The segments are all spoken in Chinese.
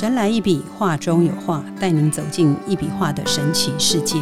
神来一笔，画中有画，带您走进一笔画的神奇世界。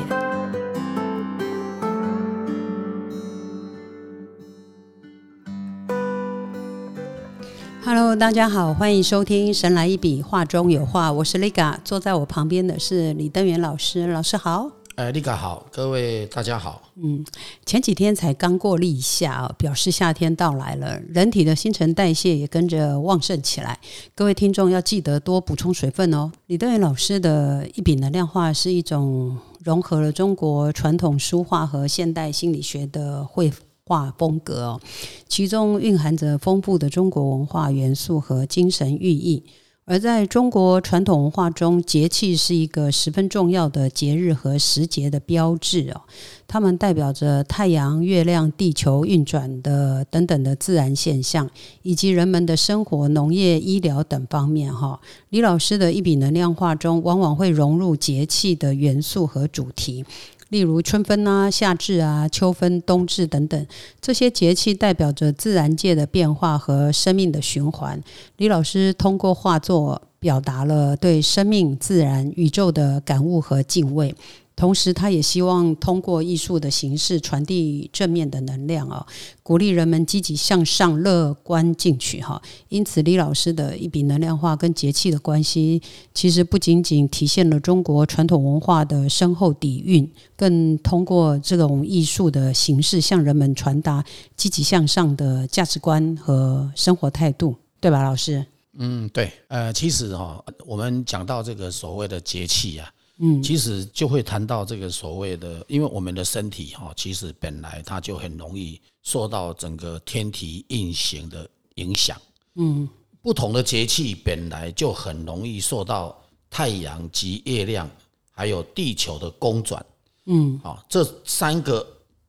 Hello，大家好，欢迎收听《神来一笔，画中有画》，我是 Liga，坐在我旁边的是李登元老师，老师好。哎，立嘎好，各位大家好。嗯，前几天才刚过立夏，表示夏天到来了，人体的新陈代谢也跟着旺盛起来。各位听众要记得多补充水分哦。李德元老师的一笔能量画是一种融合了中国传统书画和现代心理学的绘画风格哦，其中蕴含着丰富的中国文化元素和精神寓意。而在中国传统文化中，节气是一个十分重要的节日和时节的标志哦，它们代表着太阳、月亮、地球运转的等等的自然现象，以及人们的生活、农业、医疗等方面哈。李老师的一笔能量画中，往往会融入节气的元素和主题。例如春分啊、夏至啊、秋分、冬至等等，这些节气代表着自然界的变化和生命的循环。李老师通过画作表达了对生命、自然、宇宙的感悟和敬畏。同时，他也希望通过艺术的形式传递正面的能量啊，鼓励人们积极向上、乐观进取哈。因此，李老师的一笔能量画跟节气的关系，其实不仅仅体现了中国传统文化的深厚底蕴，更通过这种艺术的形式向人们传达积极向上的价值观和生活态度，对吧，老师？嗯，对。呃，其实哈，我们讲到这个所谓的节气啊。嗯，其实就会谈到这个所谓的，因为我们的身体哈，其实本来它就很容易受到整个天体运行的影响。嗯，不同的节气本来就很容易受到太阳及月亮还有地球的公转。嗯，啊，这三个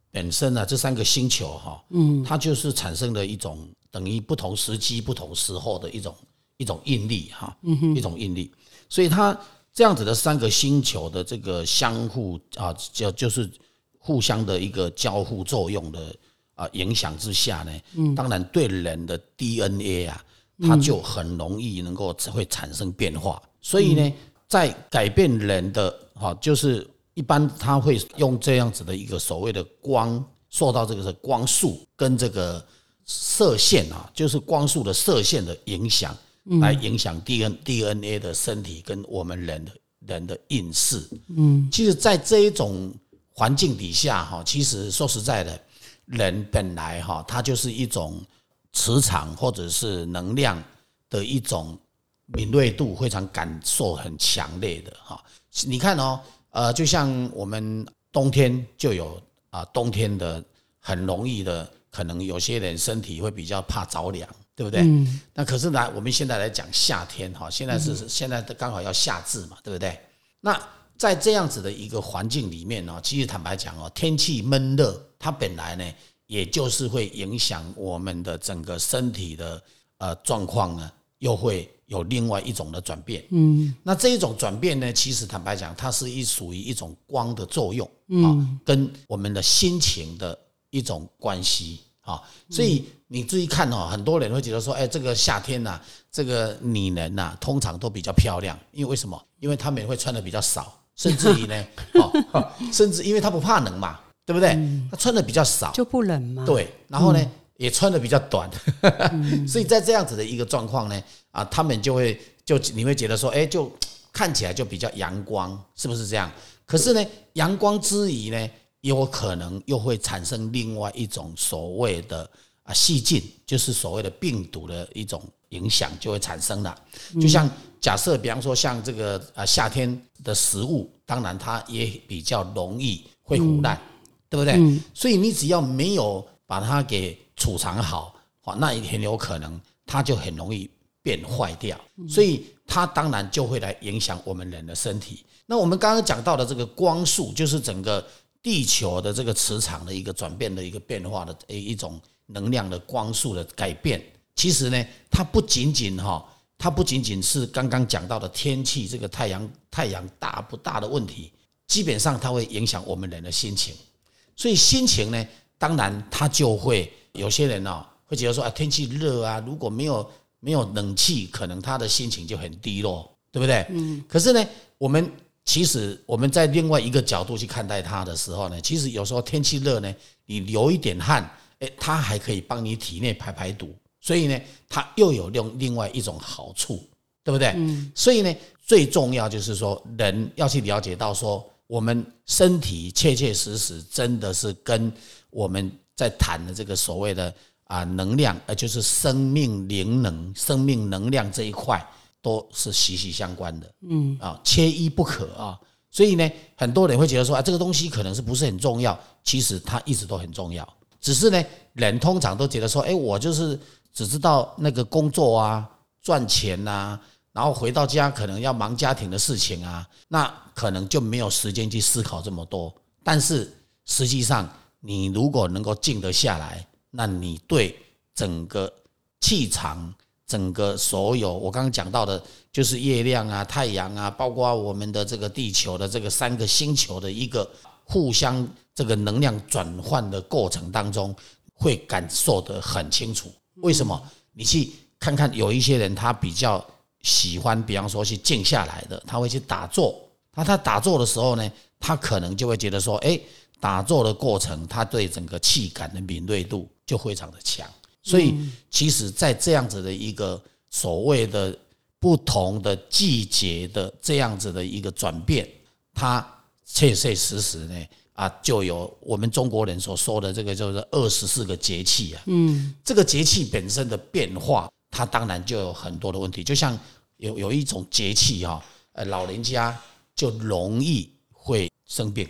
本身呢，这三个星球哈，嗯，它就是产生了一种等于不同时机、不同时候的一种一种应力哈，一种应力，所以它。这样子的三个星球的这个相互啊，就就是互相的一个交互作用的啊影响之下呢，嗯，当然对人的 DNA 啊，它就很容易能够会产生变化。所以呢，在改变人的哈，就是一般他会用这样子的一个所谓的光，受到这个是光束跟这个射线啊，就是光束的射线的影响。来影响 D N D N A 的身体跟我们人的人的运势。嗯，其实，在这一种环境底下，哈，其实说实在的，人本来哈，它就是一种磁场或者是能量的一种敏锐度非常感受很强烈的哈。你看哦，呃，就像我们冬天就有啊，冬天的很容易的，可能有些人身体会比较怕着凉。对不对？那可是呢，我们现在来讲夏天哈，现在是现在刚好要夏至嘛，对不对？那在这样子的一个环境里面呢，其实坦白讲哦，天气闷热，它本来呢，也就是会影响我们的整个身体的呃状况呢，又会有另外一种的转变。嗯，那这一种转变呢，其实坦白讲，它是一属于一种光的作用啊，跟我们的心情的一种关系。啊，所以你注意看哦，很多人会觉得说，哎，这个夏天呐，这个女人呐，通常都比较漂亮，因为为什么？因为她们会穿的比较少，甚至于呢，哦，甚至因为她不怕冷嘛，对不对？她穿的比较少就不冷嘛。对，然后呢，也穿的比较短，所以在这样子的一个状况呢，啊，他们就会就你会觉得说，哎，就看起来就比较阳光，是不是这样？可是呢，阳光之余呢？有可能又会产生另外一种所谓的啊细菌，就是所谓的病毒的一种影响就会产生了。就像假设，比方说像这个啊夏天的食物，当然它也比较容易会腐烂，对不对？所以你只要没有把它给储藏好，那也很有可能它就很容易变坏掉。所以它当然就会来影响我们人的身体。那我们刚刚讲到的这个光速，就是整个。地球的这个磁场的一个转变的一个变化的一一种能量的光速的改变，其实呢，它不仅仅哈，它不仅仅是刚刚讲到的天气这个太阳太阳大不大的问题，基本上它会影响我们人的心情。所以心情呢，当然它就会有些人呢会觉得说啊，天气热啊，如果没有没有冷气，可能他的心情就很低落。对不对？嗯。可是呢，我们其实我们在另外一个角度去看待它的时候呢，其实有时候天气热呢，你流一点汗，哎，它还可以帮你体内排排毒，所以呢，它又有另另外一种好处，对不对？嗯。所以呢，最重要就是说，人要去了解到说，我们身体切切实实真的是跟我们在谈的这个所谓的。啊，能量，呃，就是生命灵能、生命能量这一块都是息息相关的，嗯，啊，缺一不可啊。所以呢，很多人会觉得说，啊，这个东西可能是不是很重要？其实它一直都很重要，只是呢，人通常都觉得说，哎，我就是只知道那个工作啊、赚钱呐，然后回到家可能要忙家庭的事情啊，那可能就没有时间去思考这么多。但是实际上，你如果能够静得下来。那你对整个气场、整个所有我刚刚讲到的，就是月亮啊、太阳啊，包括我们的这个地球的这个三个星球的一个互相这个能量转换的过程当中，会感受得很清楚。为什么？你去看看，有一些人他比较喜欢，比方说去静下来的，他会去打坐。那他打坐的时候呢，他可能就会觉得说，哎。打坐的过程，他对整个气感的敏锐度就非常的强，所以其实，在这样子的一个所谓的不同的季节的这样子的一个转变，它切切实实呢啊，就有我们中国人所说的这个就是二十四个节气啊，嗯，这个节气本身的变化，它当然就有很多的问题，就像有有一种节气哈，呃，老人家就容易会生病。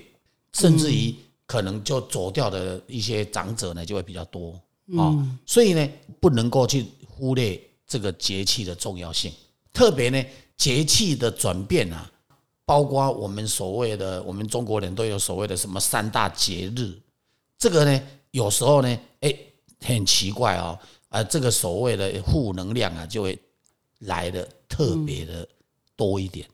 甚至于可能就走掉的一些长者呢，就会比较多啊，所以呢，不能够去忽略这个节气的重要性。特别呢，节气的转变啊，包括我们所谓的，我们中国人都有所谓的什么三大节日，这个呢，有时候呢，哎，很奇怪哦，啊，这个所谓的负能量啊，就会来的特别的多一点。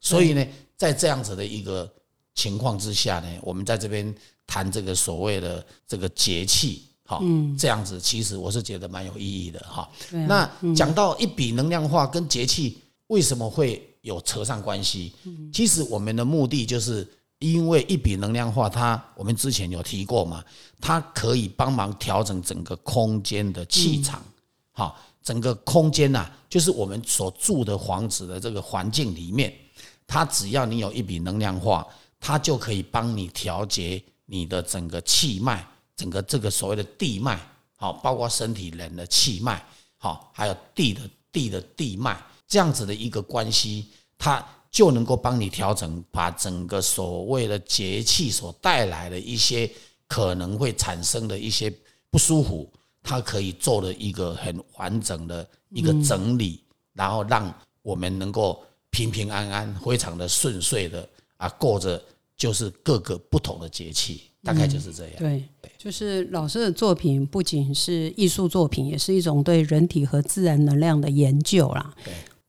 所以呢，在这样子的一个。情况之下呢，我们在这边谈这个所谓的这个节气，哈，这样子其实我是觉得蛮有意义的，哈。那讲到一笔能量化跟节气为什么会有扯上关系？其实我们的目的就是因为一笔能量化，它我们之前有提过嘛，它可以帮忙调整整个空间的气场，好，整个空间呐，就是我们所住的房子的这个环境里面，它只要你有一笔能量化。它就可以帮你调节你的整个气脉，整个这个所谓的地脉，好，包括身体人的气脉，好，还有地的地的地脉，这样子的一个关系，它就能够帮你调整，把整个所谓的节气所带来的一些可能会产生的一些不舒服，它可以做了一个很完整的一个整理，然后让我们能够平平安安、非常的顺遂的。啊，过着就是各个不同的节气，大概就是这样。对，就是老师的作品不仅是艺术作品，也是一种对人体和自然能量的研究啦。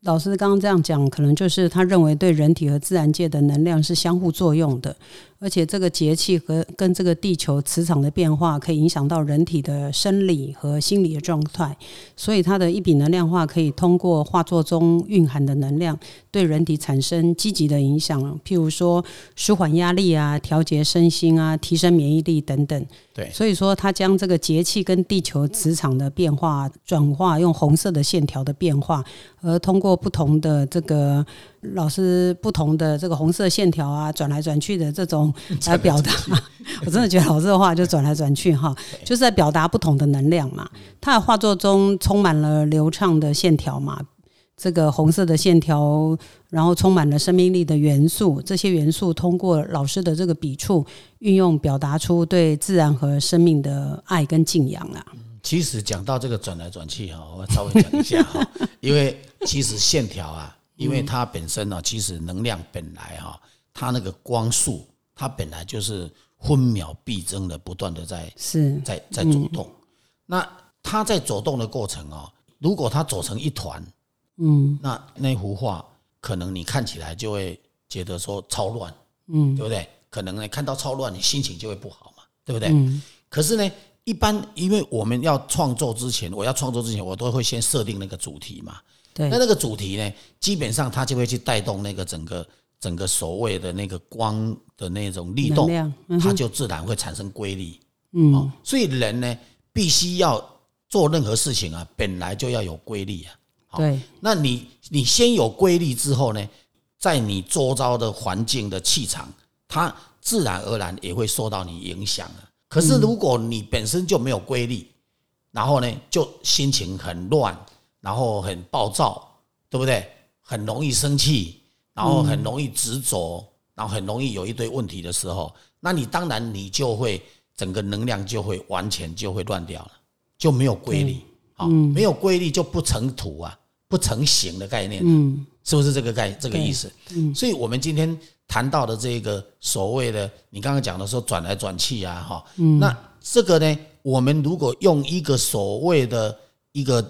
老师刚刚这样讲，可能就是他认为对人体和自然界的能量是相互作用的，而且这个节气和跟这个地球磁场的变化，可以影响到人体的生理和心理的状态。所以它的一笔能量化可以通过画作中蕴含的能量，对人体产生积极的影响，譬如说舒缓压力啊、调节身心啊、提升免疫力等等。对，所以说它将这个节气跟地球磁场的变化转化，用红色的线条的变化，而通过不同的这个老师不同的这个红色线条啊，转来转去的这种 来表达。我真的觉得老师的话就转来转去哈，就是在表达不同的能量嘛。他的画作中充满了流畅的线条嘛。这个红色的线条，然后充满了生命力的元素，这些元素通过老师的这个笔触运用，表达出对自然和生命的爱跟敬仰啊。其实讲到这个转来转去哈，我稍微讲一下哈，因为其实线条啊，因为它本身呢，其实能量本来哈，它那个光速，它本来就是分秒必争的，不断的在是在在走动。那它在走动的过程哦，如果它走成一团。嗯，那那幅画可能你看起来就会觉得说超乱，嗯，对不对？可能呢看到超乱，你心情就会不好嘛，对不对？嗯。可是呢，一般因为我们要创作之前，我要创作之前，我都会先设定那个主题嘛。对，那那个主题呢，基本上它就会去带动那个整个整个所谓的那个光的那种力动，它就自然会产生规律。嗯，所以人呢，必须要做任何事情啊，本来就要有规律啊。对，那你你先有规律之后呢，在你周遭的环境的气场，它自然而然也会受到你影响啊。可是如果你本身就没有规律，然后呢，就心情很乱，然后很暴躁，对不对？很容易生气，然后很容易执着，然后很容易有一堆问题的时候，那你当然你就会整个能量就会完全就会乱掉了，就没有规律啊，没有规律就不成土啊。不成形的概念，嗯，是不是这个概这个意思？嗯，所以我们今天谈到的这个所谓的，你刚刚讲的说转来转去啊，哈，嗯，那这个呢，我们如果用一个所谓的一个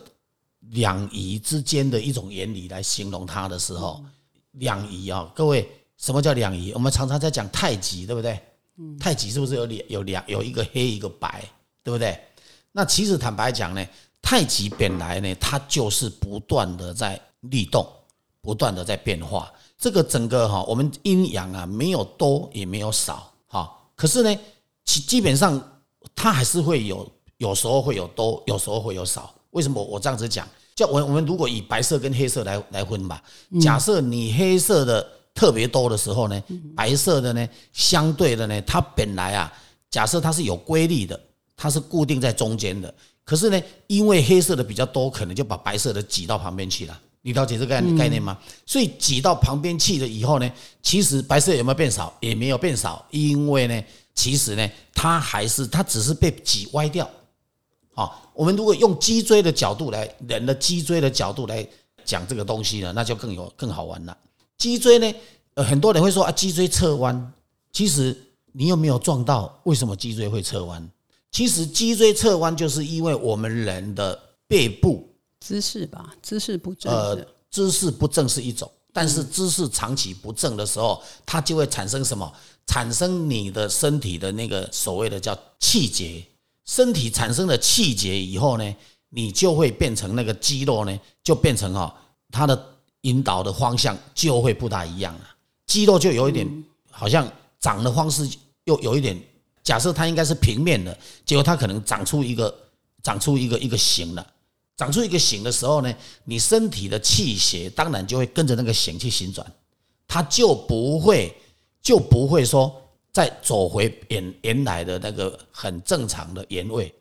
两仪之间的一种原理来形容它的时候，两仪啊，各位，什么叫两仪？我们常常在讲太极，对不对？太极是不是有两有两有一个黑一个白，对不对？那其实坦白讲呢。太极本来呢，它就是不断的在律动，不断的在变化。这个整个哈，我们阴阳啊，没有多也没有少哈。可是呢，其基本上它还是会有，有时候会有多，有时候会有少。为什么我这样子讲？叫我我们如果以白色跟黑色来来分吧，假设你黑色的特别多的时候呢，白色的呢相对的呢，它本来啊，假设它是有规律的，它是固定在中间的。可是呢，因为黑色的比较多，可能就把白色的挤到旁边去了。你了解这个概念吗？所以挤到旁边去了以后呢，其实白色有没有变少？也没有变少，因为呢，其实呢，它还是它只是被挤歪掉。好，我们如果用脊椎的角度来，人的脊椎的角度来讲这个东西呢，那就更有更好玩了。脊椎呢，呃，很多人会说啊，脊椎侧弯，其实你有没有撞到？为什么脊椎会侧弯？其实脊椎侧弯就是因为我们人的背部姿势吧，姿势不正。呃，姿势不正是一种，但是姿势长期不正的时候，它就会产生什么？产生你的身体的那个所谓的叫气结。身体产生了气结以后呢，你就会变成那个肌肉呢，就变成哈，它的引导的方向就会不大一样了。肌肉就有一点好像长的方式又有一点。假设它应该是平面的，结果它可能长出一个长出一个一个形了。长出一个形的时候呢，你身体的气血当然就会跟着那个形去旋转，它就不会就不会说再走回原原来的那个很正常的原位，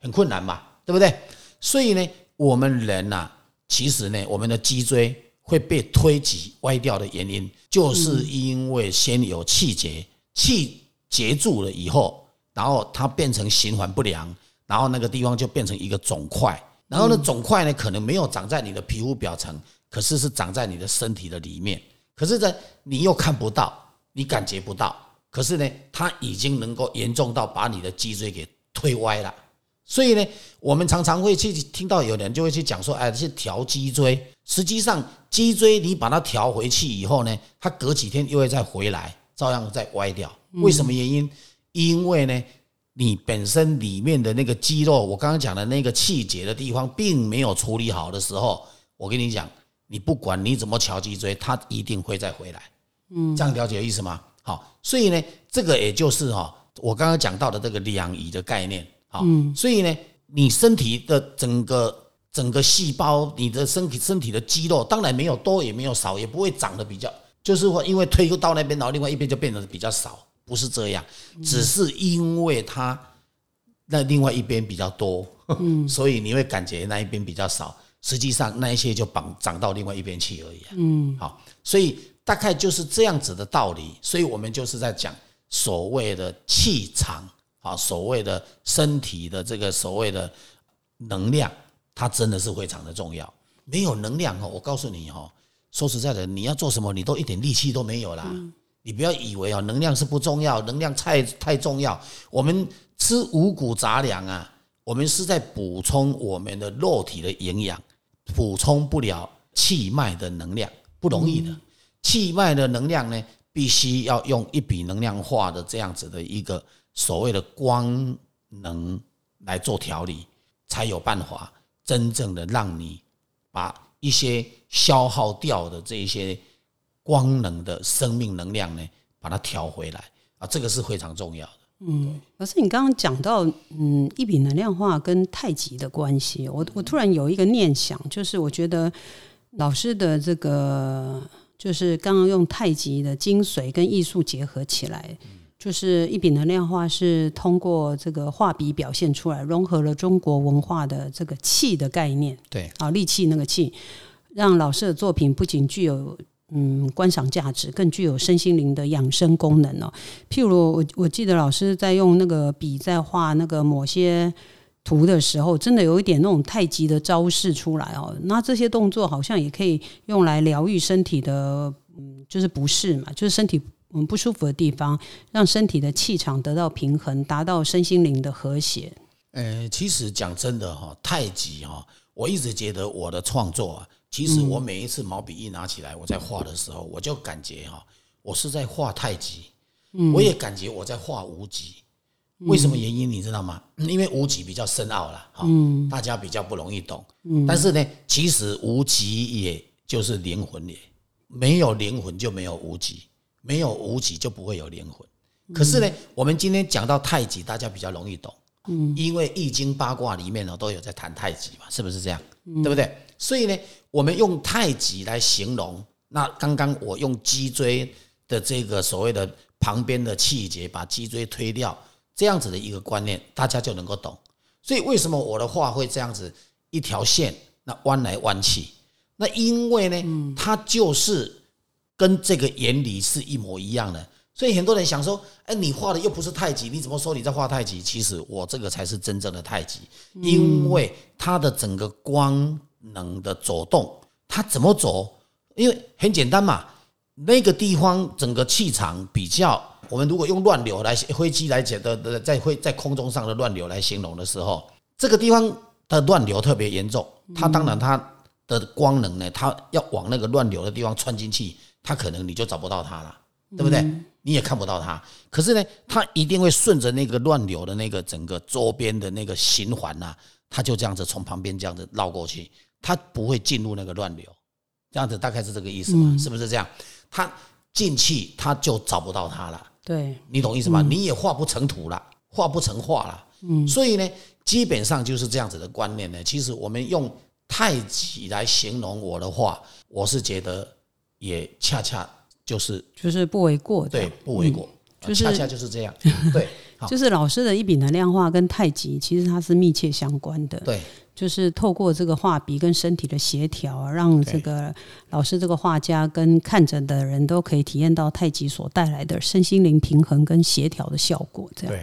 很困难嘛，对不对？所以呢，我们人呐，其实呢，我们的脊椎会被推挤歪掉的原因，就是因为先有气结气。结住了以后，然后它变成循环不良，然后那个地方就变成一个肿块，然后呢，肿块呢可能没有长在你的皮肤表层，可是是长在你的身体的里面，可是呢你又看不到，你感觉不到，可是呢它已经能够严重到把你的脊椎给推歪了，所以呢我们常常会去听到有人就会去讲说，哎，是调脊椎，实际上脊椎你把它调回去以后呢，它隔几天又会再回来。照样再歪掉，为什么原因？因为呢，你本身里面的那个肌肉，我刚刚讲的那个气节的地方，并没有处理好的时候，我跟你讲，你不管你怎么调脊椎，它一定会再回来。嗯，这样了解意思吗？好，所以呢，这个也就是哈，我刚刚讲到的这个两仪的概念。好，所以呢，你身体的整个整个细胞，你的身体身体的肌肉，当然没有多也没有少，也不会长得比较。就是说，因为推到那边，然后另外一边就变得比较少，不是这样，只是因为它那另外一边比较多，所以你会感觉那一边比较少。实际上，那一些就绑长到另外一边去而已。嗯，好，所以大概就是这样子的道理。所以我们就是在讲所谓的气场啊，所谓的身体的这个所谓的能量，它真的是非常的重要。没有能量哦，我告诉你哦。说实在的，你要做什么，你都一点力气都没有啦。你不要以为啊，能量是不重要，能量太太重要。我们吃五谷杂粮啊，我们是在补充我们的肉体的营养，补充不了气脉的能量，不容易的。气脉的能量呢，必须要用一笔能量化的这样子的一个所谓的光能来做调理，才有办法真正的让你把。一些消耗掉的这一些光能的生命能量呢，把它调回来啊，这个是非常重要的。嗯，老师，你刚刚讲到嗯一笔能量化跟太极的关系，我我突然有一个念想，就是我觉得老师的这个就是刚刚用太极的精髓跟艺术结合起来，就是一笔能量画是通过这个画笔表现出来，融合了中国文化的这个气的概念，对啊，力气那个气，让老师的作品不仅具有。嗯，观赏价值更具有身心灵的养生功能哦。譬如我我记得老师在用那个笔在画那个某些图的时候，真的有一点那种太极的招式出来哦。那这些动作好像也可以用来疗愈身体的，嗯，就是不适嘛，就是身体嗯不舒服的地方，让身体的气场得到平衡，达到身心灵的和谐。呃，其实讲真的哈，太极哈，我一直觉得我的创作啊。其实我每一次毛笔一拿起来，我在画的时候，我就感觉哈，我是在画太极，我也感觉我在画无极。为什么原因你知道吗？因为无极比较深奥了，哈，大家比较不容易懂。但是呢，其实无极也就是灵魂也，没有灵魂就没有无极，没有无极就不会有灵魂。可是呢，我们今天讲到太极，大家比较容易懂，嗯，因为易经八卦里面呢都有在谈太极嘛，是不是这样？对不对？所以呢。我们用太极来形容，那刚刚我用脊椎的这个所谓的旁边的气节，把脊椎推掉，这样子的一个观念，大家就能够懂。所以为什么我的话会这样子一条线，那弯来弯去？那因为呢，它就是跟这个原理是一模一样的。所以很多人想说，哎，你画的又不是太极，你怎么说你在画太极？其实我这个才是真正的太极，因为它的整个光。能的走动，它怎么走？因为很简单嘛，那个地方整个气场比较，我们如果用乱流来飞机来解的的，在会在空中上的乱流来形容的时候，这个地方的乱流特别严重。它当然它的光能呢，它要往那个乱流的地方穿进去，它可能你就找不到它了，对不对？你也看不到它。可是呢，它一定会顺着那个乱流的那个整个周边的那个循环呐，它就这样子从旁边这样子绕过去。它不会进入那个乱流，这样子大概是这个意思嘛？是不是这样？它进去，它就找不到它了。对，你懂意思吗？你也画不成图了，画不成画了。嗯，所以呢，基本上就是这样子的观念呢。其实我们用太极来形容我的话，我是觉得也恰恰就是就是不为过。对，不为过，就是恰恰就是这样。对，就是老师的一笔能量化跟太极，其实它是密切相关的。对。就是透过这个画笔跟身体的协调，让这个老师这个画家跟看着的人都可以体验到太极所带来的身心灵平衡跟协调的效果。这样，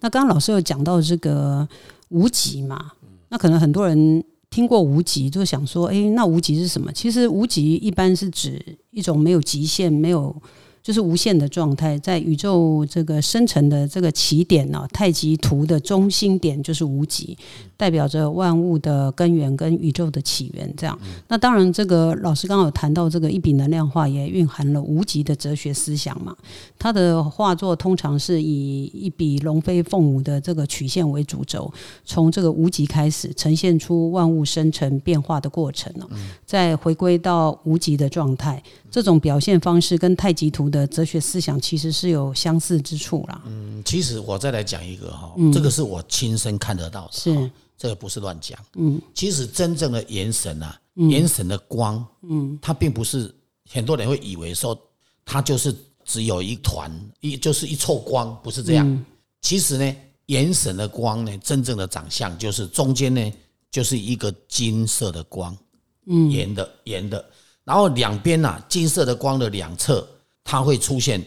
那刚刚老师有讲到这个无极嘛？那可能很多人听过无极，就想说，哎，那无极是什么？其实无极一般是指一种没有极限、没有。就是无限的状态，在宇宙这个生成的这个起点呢，太极图的中心点就是无极，代表着万物的根源跟宇宙的起源。这样，那当然，这个老师刚刚有谈到这个一笔能量画，也蕴含了无极的哲学思想嘛。他的画作通常是以一笔龙飞凤舞的这个曲线为主轴，从这个无极开始，呈现出万物生成变化的过程呢，再回归到无极的状态。这种表现方式跟太极图的哲学思想其实是有相似之处啦。嗯，其实我再来讲一个哈，这个是我亲身看得到的，是这个不是乱讲。嗯，其实真正的元神啊，元神的光，嗯，它并不是很多人会以为说它就是只有一团一就是一簇光，不是这样。其实呢，元神的光呢，真正的长相就是中间呢就是一个金色的光，嗯，圆的圆的。然后两边呐，金色的光的两侧，它会出现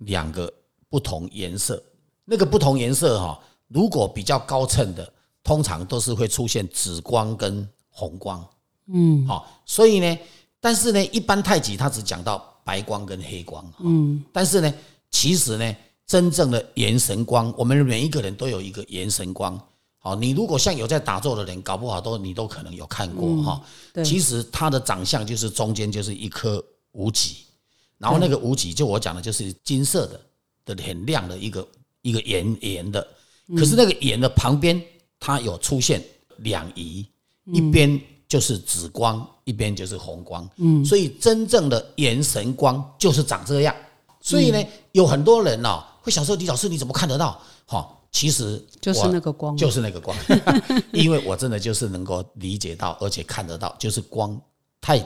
两个不同颜色。那个不同颜色哈，如果比较高衬的，通常都是会出现紫光跟红光。嗯，好，所以呢，但是呢，一般太极它只讲到白光跟黑光。嗯，但是呢，其实呢，真正的元神光，我们每一个人都有一个元神光。好，你如果像有在打坐的人，搞不好都你都可能有看过哈。其实它的长相就是中间就是一颗无极，然后那个无极就我讲的就是金色的的很亮的一个一个圆圆的，可是那个圆的旁边它有出现两仪，一边就是紫光，一边就是红光。嗯，所以真正的元神光就是长这样。所以呢，有很多人哦会想说：“李老师，你怎么看得到？”哈，其实就是那个光，就是那个光，因为我真的就是能够理解到，而且看得到，就是光太，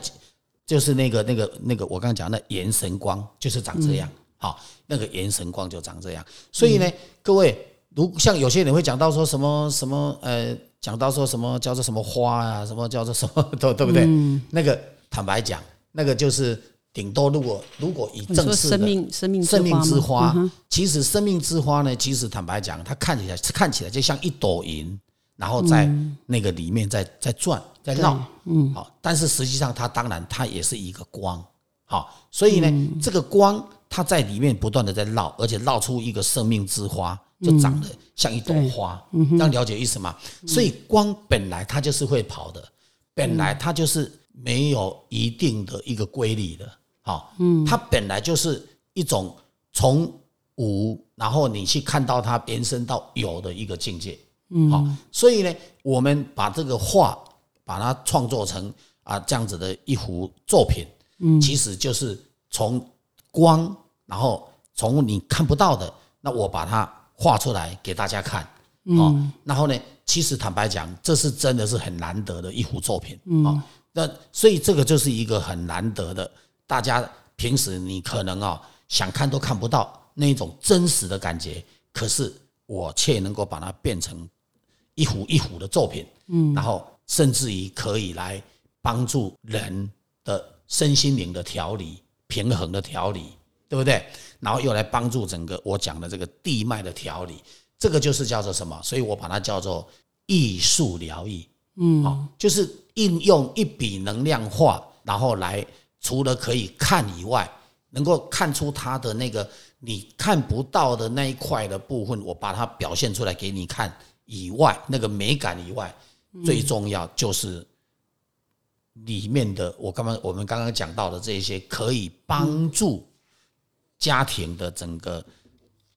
就是那个那个那个我刚刚讲的元神光，就是长这样。好，那个元神光就长这样。所以呢，各位，如像有些人会讲到说什么什么呃，讲到说什么叫做什么花啊，什么叫做什么，对对不对？那个坦白讲，那个就是。顶多，如果如果以正式的生命生命生命之花，其实生命之花呢，其实坦白讲，它看起来看起来就像一朵云，然后在那个里面在在转在绕，嗯，好，但是实际上它当然它也是一个光，好，所以呢，这个光它在里面不断的在绕，而且绕出一个生命之花，就长得像一朵花，这样了解意思吗？所以光本来它就是会跑的，本来它就是没有一定的一个规律的。好，嗯，它本来就是一种从无，然后你去看到它延伸到有的一个境界，嗯，好，所以呢，我们把这个画把它创作成啊这样子的一幅作品，嗯，其实就是从光，然后从你看不到的，那我把它画出来给大家看，嗯，然后呢，其实坦白讲，这是真的是很难得的一幅作品，嗯，那所以这个就是一个很难得的。大家平时你可能啊想看都看不到那种真实的感觉，可是我却能够把它变成一幅一幅的作品，嗯，然后甚至于可以来帮助人的身心灵的调理、平衡的调理，对不对？然后又来帮助整个我讲的这个地脉的调理，这个就是叫做什么？所以我把它叫做艺术疗愈，嗯，好，就是应用一笔能量化，然后来。除了可以看以外，能够看出它的那个你看不到的那一块的部分，我把它表现出来给你看以外，那个美感以外，最重要就是里面的我刚刚我们刚刚讲到的这些，可以帮助家庭的整个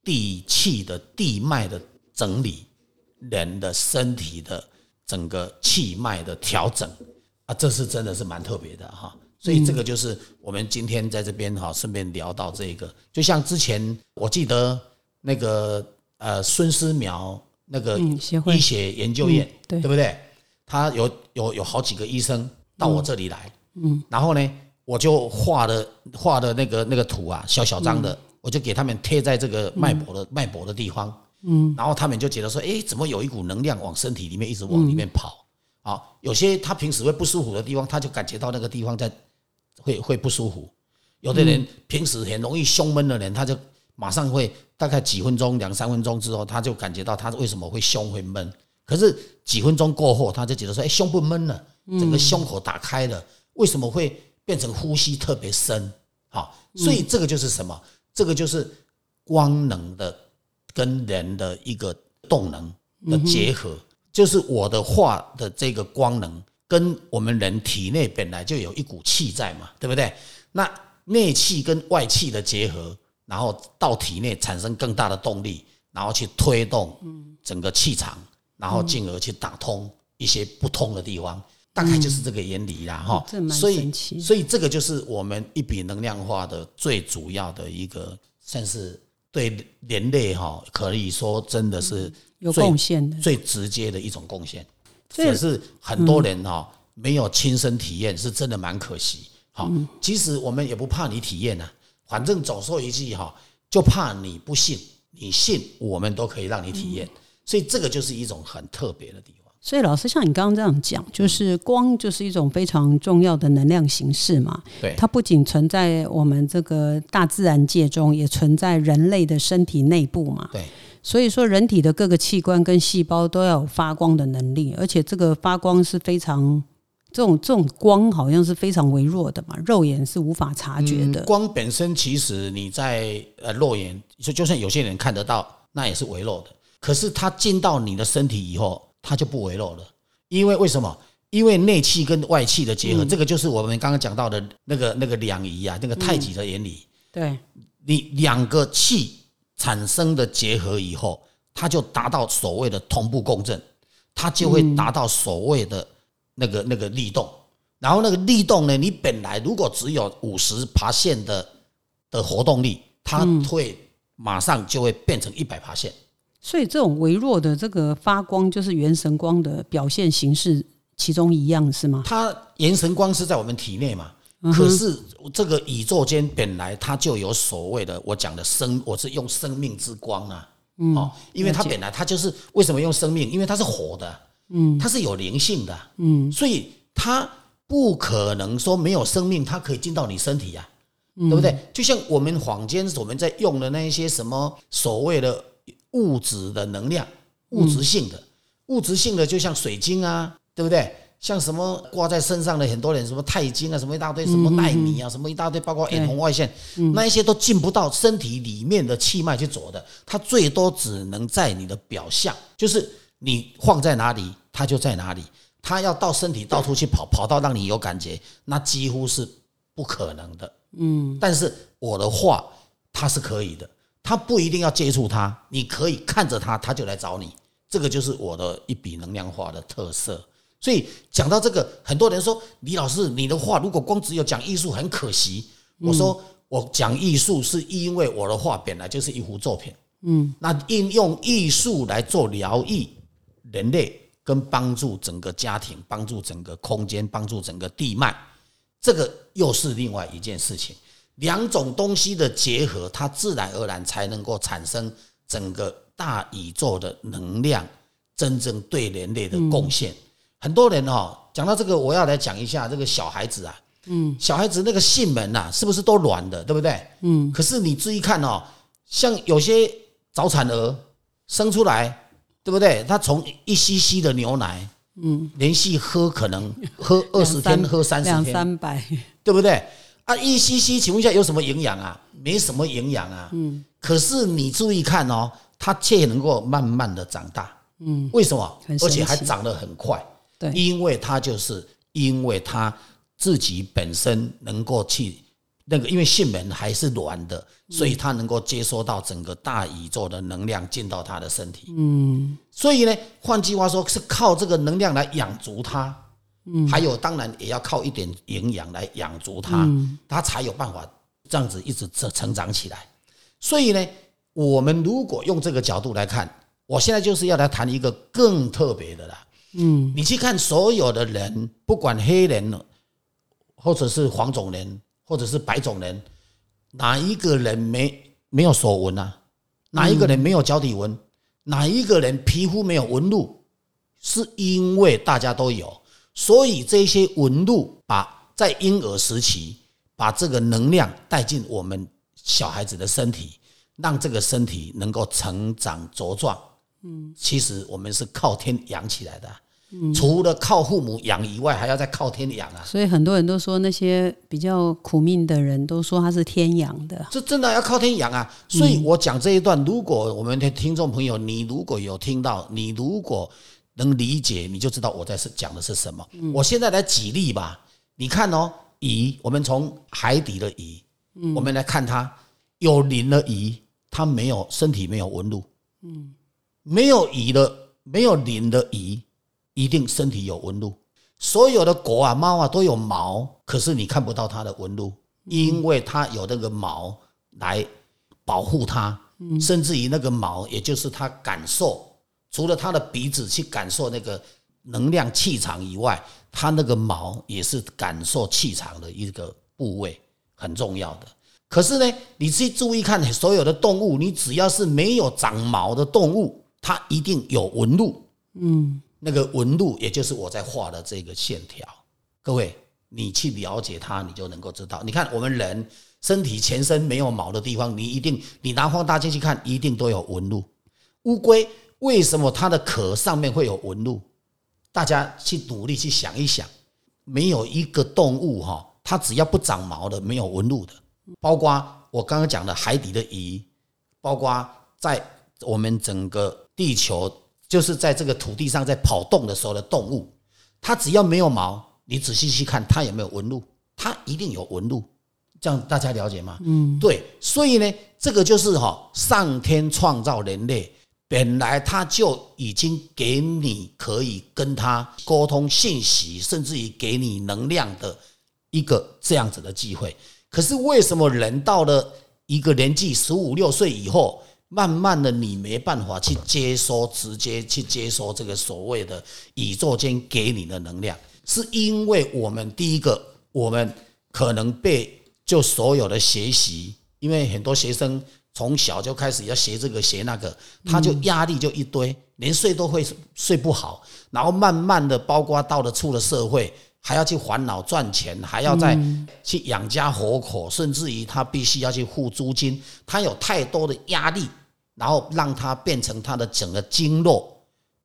地气的地脉的整理，人的身体的整个气脉的调整啊，这是真的是蛮特别的哈。所以这个就是我们今天在这边哈，顺便聊到这个，就像之前我记得那个呃孙思邈那个医学研究院，对不对？他有有有好几个医生到我这里来，嗯，然后呢，我就画的画的那个那个图啊，小小张的，我就给他们贴在这个脉搏的脉搏的地方，嗯，然后他们就觉得说，哎，怎么有一股能量往身体里面一直往里面跑？啊，有些他平时会不舒服的地方，他就感觉到那个地方在。会会不舒服，有的人平时很容易胸闷的人，他就马上会大概几分钟、两三分钟之后，他就感觉到他为什么会胸会闷。可是几分钟过后，他就觉得说：“哎，胸不闷了，整个胸口打开了，为什么会变成呼吸特别深？”好，所以这个就是什么？这个就是光能的跟人的一个动能的结合，就是我的画的这个光能。跟我们人体内本来就有一股气在嘛，对不对？那内气跟外气的结合，然后到体内产生更大的动力，然后去推动整个气场，然后进而去打通一些不通的地方，大概就是这个原理啦，哈。所以，所以这个就是我们一笔能量化的最主要的一个，算是对人类哈，可以说真的是有贡献的最直接的一种贡献。这也是很多人哈没有亲身体验，是真的蛮可惜。好，其实我们也不怕你体验呢，反正总说一句哈，就怕你不信，你信我们都可以让你体验。所以这个就是一种很特别的地方。所以老师像你刚刚这样讲，就是光就是一种非常重要的能量形式嘛。对，它不仅存在我们这个大自然界中，也存在人类的身体内部嘛。对。所以说，人体的各个器官跟细胞都要有发光的能力，而且这个发光是非常这种这种光好像是非常微弱的嘛，肉眼是无法察觉的。光本身其实你在呃肉眼，就就算有些人看得到，那也是微弱的。可是它进到你的身体以后，它就不微弱了。因为为什么？因为内气跟外气的结合，这个就是我们刚刚讲到的那个那个两仪啊，那个太极的原理。对，你两个气。产生的结合以后，它就达到所谓的同步共振，它就会达到所谓的那个那个力动。然后那个力动呢，你本来如果只有五十爬线的的活动力，它会马上就会变成一百爬线。所以这种微弱的这个发光，就是元神光的表现形式，其中一样是吗？它元神光是在我们体内嘛？可是这个宇宙间本来它就有所谓的我讲的生，我是用生命之光啊，哦，因为它本来它就是为什么用生命？因为它是活的，嗯，它是有灵性的，嗯，所以它不可能说没有生命，它可以进到你身体呀，对不对？就像我们坊间我们在用的那一些什么所谓的。物质的能量，物质性的，物质性的就像水晶啊，对不对？像什么挂在身上的很多人，什么钛金啊，什么一大堆，什么纳米啊，什么一大堆，包括远红外线，那一些都进不到身体里面的气脉去走的，它最多只能在你的表象，就是你放在哪里，它就在哪里。它要到身体到处去跑，跑到让你有感觉，那几乎是不可能的。嗯，但是我的话，它是可以的。他不一定要接触他，你可以看着他，他就来找你。这个就是我的一笔能量化的特色。所以讲到这个，很多人说李老师，你的话如果光只有讲艺术，很可惜。我说我讲艺术是因为我的画本来就是一幅作品。嗯，那应用艺术来做疗愈人类，跟帮助整个家庭，帮助整个空间，帮助整个地脉，这个又是另外一件事情。两种东西的结合，它自然而然才能够产生整个大宇宙的能量，真正对人类的贡献。很多人哦，讲到这个，我要来讲一下这个小孩子啊，嗯，小孩子那个性门呐，是不是都软的，对不对？嗯。可是你注意看哦，像有些早产儿生出来，对不对？他从一吸吸的牛奶，嗯，连续喝可能喝二十天，喝三十天，两三百，对不对？啊，一 cc，请问一下有什么营养啊？没什么营养啊。嗯。可是你注意看哦，它却能够慢慢的长大。嗯。为什么？而且还长得很快。对。因为它就是因为它自己本身能够去那个，因为性门还是软的，所以它能够接收到整个大宇宙的能量进到它的身体。嗯。所以呢，换句话说，是靠这个能量来养足它。还有，当然也要靠一点营养来养足它，它才有办法这样子一直成成长起来。所以呢，我们如果用这个角度来看，我现在就是要来谈一个更特别的啦。嗯，你去看所有的人，不管黑人，或者是黄种人，或者是白种人，哪一个人没没有手纹啊？哪一个人没有脚底纹？哪一个人皮肤没有纹路？是因为大家都有。所以这些纹路，把在婴儿时期把这个能量带进我们小孩子的身体，让这个身体能够成长茁壮。嗯，其实我们是靠天养起来的，嗯除了靠父母养以外，还要再靠天养啊。所以很多人都说那些比较苦命的人都说他是天养的，这真的要靠天养啊。所以我讲这一段，如果我们的听众朋友，你如果有听到，你如果。能理解你就知道我在是讲的是什么。我现在来举例吧，你看哦，鱼，我们从海底的鱼，我们来看它有鳞的鱼，它没有身体没有纹路，嗯，没有鱼的没有鳞的鱼，一定身体有纹路。所有的狗啊猫啊都有毛，可是你看不到它的纹路，因为它有那个毛来保护它，甚至于那个毛也就是它感受。除了它的鼻子去感受那个能量气场以外，它那个毛也是感受气场的一个部位，很重要的。可是呢，你去注意看所有的动物，你只要是没有长毛的动物，它一定有纹路。嗯，那个纹路也就是我在画的这个线条。各位，你去了解它，你就能够知道。你看我们人身体全身没有毛的地方，你一定你拿放大镜去看，一定都有纹路。乌龟。为什么它的壳上面会有纹路？大家去努力去想一想，没有一个动物哈，它只要不长毛的，没有纹路的。包括我刚刚讲的海底的鱼，包括在我们整个地球，就是在这个土地上在跑动的时候的动物，它只要没有毛，你仔细去看它有没有纹路，它一定有纹路。这样大家了解吗？嗯，对。所以呢，这个就是哈，上天创造人类。本来他就已经给你可以跟他沟通信息，甚至于给你能量的一个这样子的机会。可是为什么人到了一个年纪十五六岁以后，慢慢的你没办法去接收，直接去接收这个所谓的宇宙间给你的能量，是因为我们第一个，我们可能被就所有的学习，因为很多学生。从小就开始要学这个学那个，他就压力就一堆，连睡都会睡不好。然后慢慢的，包括到了出了社会，还要去烦恼赚钱，还要再去养家活口，甚至于他必须要去付租金，他有太多的压力，然后让他变成他的整个经络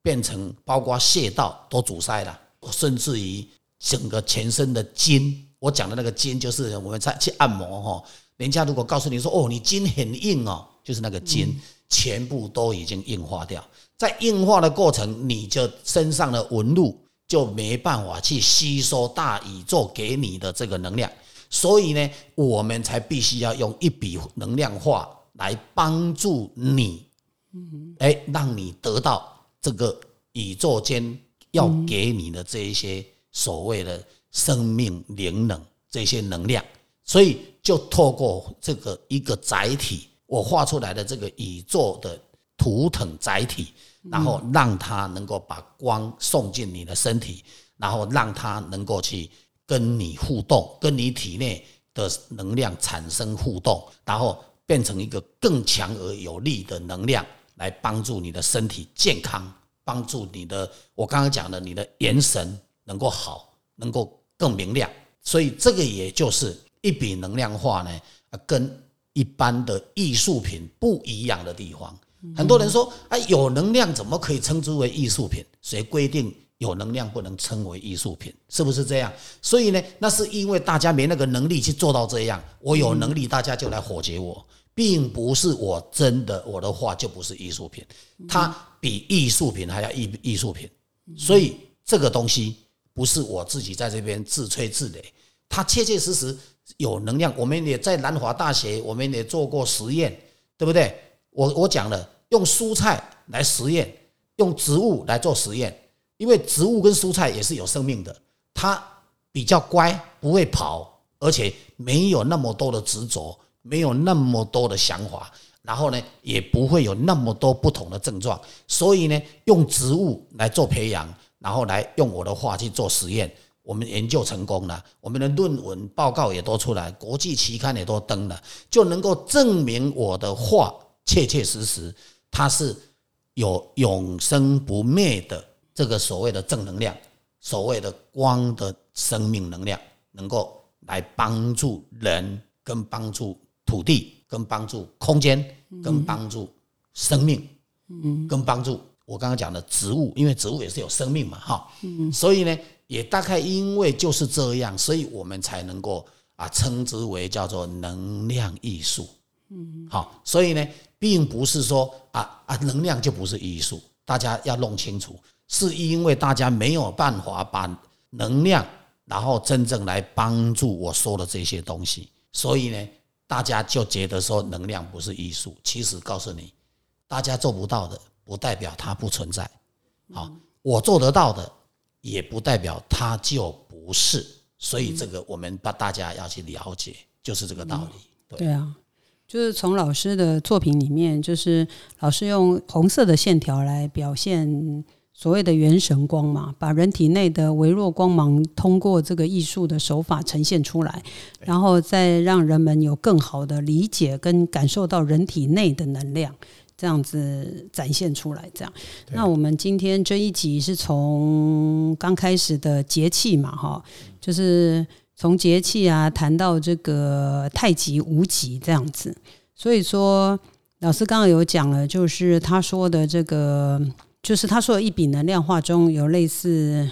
变成包括穴道都阻塞了，甚至于整个全身的筋，我讲的那个筋就是我们在去按摩哈。人家如果告诉你说：“哦，你筋很硬哦，就是那个筋全部都已经硬化掉，在硬化的过程，你就身上的纹路就没办法去吸收大宇宙给你的这个能量，所以呢，我们才必须要用一笔能量化来帮助你，哎，让你得到这个宇宙间要给你的这一些所谓的生命灵能这些能量，所以。”就透过这个一个载体，我画出来的这个宇宙的图腾载体，然后让它能够把光送进你的身体，然后让它能够去跟你互动，跟你体内的能量产生互动，然后变成一个更强而有力的能量，来帮助你的身体健康，帮助你的我刚刚讲的你的眼神能够好，能够更明亮。所以这个也就是。一笔能量画呢，跟一般的艺术品不一样的地方。很多人说，哎，有能量怎么可以称之为艺术品？谁规定有能量不能称为艺术品？是不是这样？所以呢，那是因为大家没那个能力去做到这样。我有能力，大家就来火劫我，并不是我真的我的画就不是艺术品，它比艺术品还要艺艺术品。所以这个东西不是我自己在这边自吹自擂，它切切实实。有能量，我们也在南华大学，我们也做过实验，对不对？我我讲了，用蔬菜来实验，用植物来做实验，因为植物跟蔬菜也是有生命的，它比较乖，不会跑，而且没有那么多的执着，没有那么多的想法，然后呢，也不会有那么多不同的症状，所以呢，用植物来做培养，然后来用我的话去做实验。我们研究成功了，我们的论文报告也都出来，国际期刊也都登了，就能够证明我的话切切实实，它是有永生不灭的这个所谓的正能量，所谓的光的生命能量，能够来帮助人，跟帮助土地，跟帮助空间，跟帮助生命，嗯，跟帮助我刚刚讲的植物，因为植物也是有生命嘛，哈，嗯，所以呢。也大概因为就是这样，所以我们才能够啊称之为叫做能量艺术。嗯，好，所以呢，并不是说啊啊能量就不是艺术，大家要弄清楚，是因为大家没有办法把能量，然后真正来帮助我说的这些东西，所以呢，大家就觉得说能量不是艺术。其实告诉你，大家做不到的，不代表它不存在。好，我做得到的。也不代表它就不是，所以这个我们把大家要去了解，就是这个道理。对啊，就是从老师的作品里面，就是老师用红色的线条来表现所谓的元神光嘛，把人体内的微弱光芒通过这个艺术的手法呈现出来，然后再让人们有更好的理解跟感受到人体内的能量。这样子展现出来，这样。那我们今天这一集是从刚开始的节气嘛，哈，就是从节气啊谈到这个太极无极这样子。所以说，老师刚刚有讲了，就是他说的这个，就是他说的一笔能量化中有类似。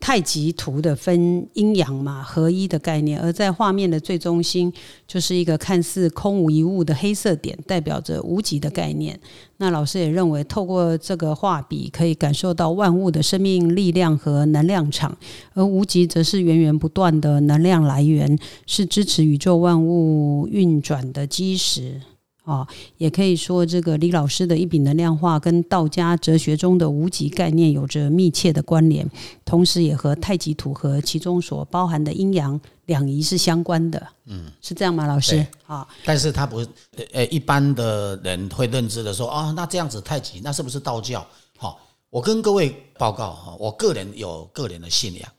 太极图的分阴阳嘛合一的概念，而在画面的最中心就是一个看似空无一物的黑色点，代表着无极的概念。那老师也认为，透过这个画笔可以感受到万物的生命力量和能量场，而无极则是源源不断的能量来源，是支持宇宙万物运转的基石。啊，也可以说这个李老师的一笔能量化跟道家哲学中的无极概念有着密切的关联，同时也和太极图和其中所包含的阴阳两仪是相关的。嗯，是这样吗，老师？啊，但是他不，呃，一般的人会认知的说，啊，那这样子太极那是不是道教？好，我跟各位报告哈，我个人有个人的信仰，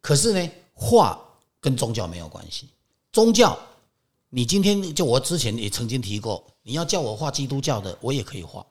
可是呢，画跟宗教没有关系，宗教。你今天就我之前也曾经提过，你要叫我画基督教的，我也可以画；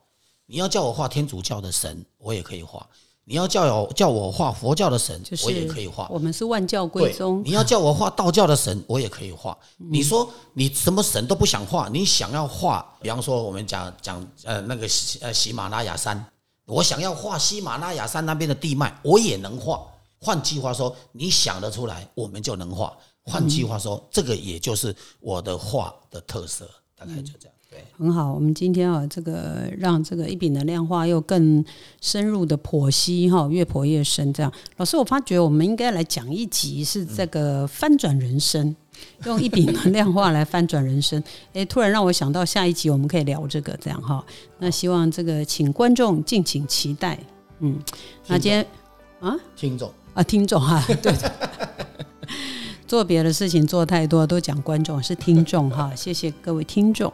你要叫我画天主教的神，我也可以画；你要叫我叫我画佛教的神，我也可以画。我们是万教归宗。你要叫我画道教的神，我也可以画。你说你什么神都不想画，你想要画，比方说我们讲讲呃那个呃喜马拉雅山，我想要画喜马拉雅山那边的地脉，我也能画。换句话说，你想得出来，我们就能画。换句话说，这个也就是我的画的特色，大概就这样。对，很好。我们今天啊，这个让这个一笔能量化又更深入的剖析哈，越剖越深。这样，老师，我发觉我们应该来讲一集是这个翻转人生，用一笔能量化来翻转人生。哎，突然让我想到下一集我们可以聊这个，这样哈。那希望这个请观众敬请期待。嗯，那今天啊，听众啊，听众哈，对。做别的事情做太多，都讲观众是听众哈，谢谢各位听众。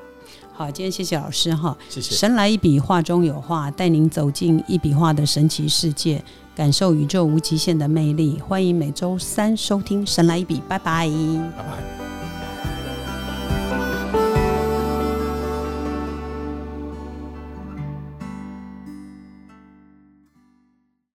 好，今天谢谢老师哈，谢谢。神来一笔，画中有画，带您走进一笔画的神奇世界，感受宇宙无极限的魅力。欢迎每周三收听《神来一笔》，拜拜，拜拜。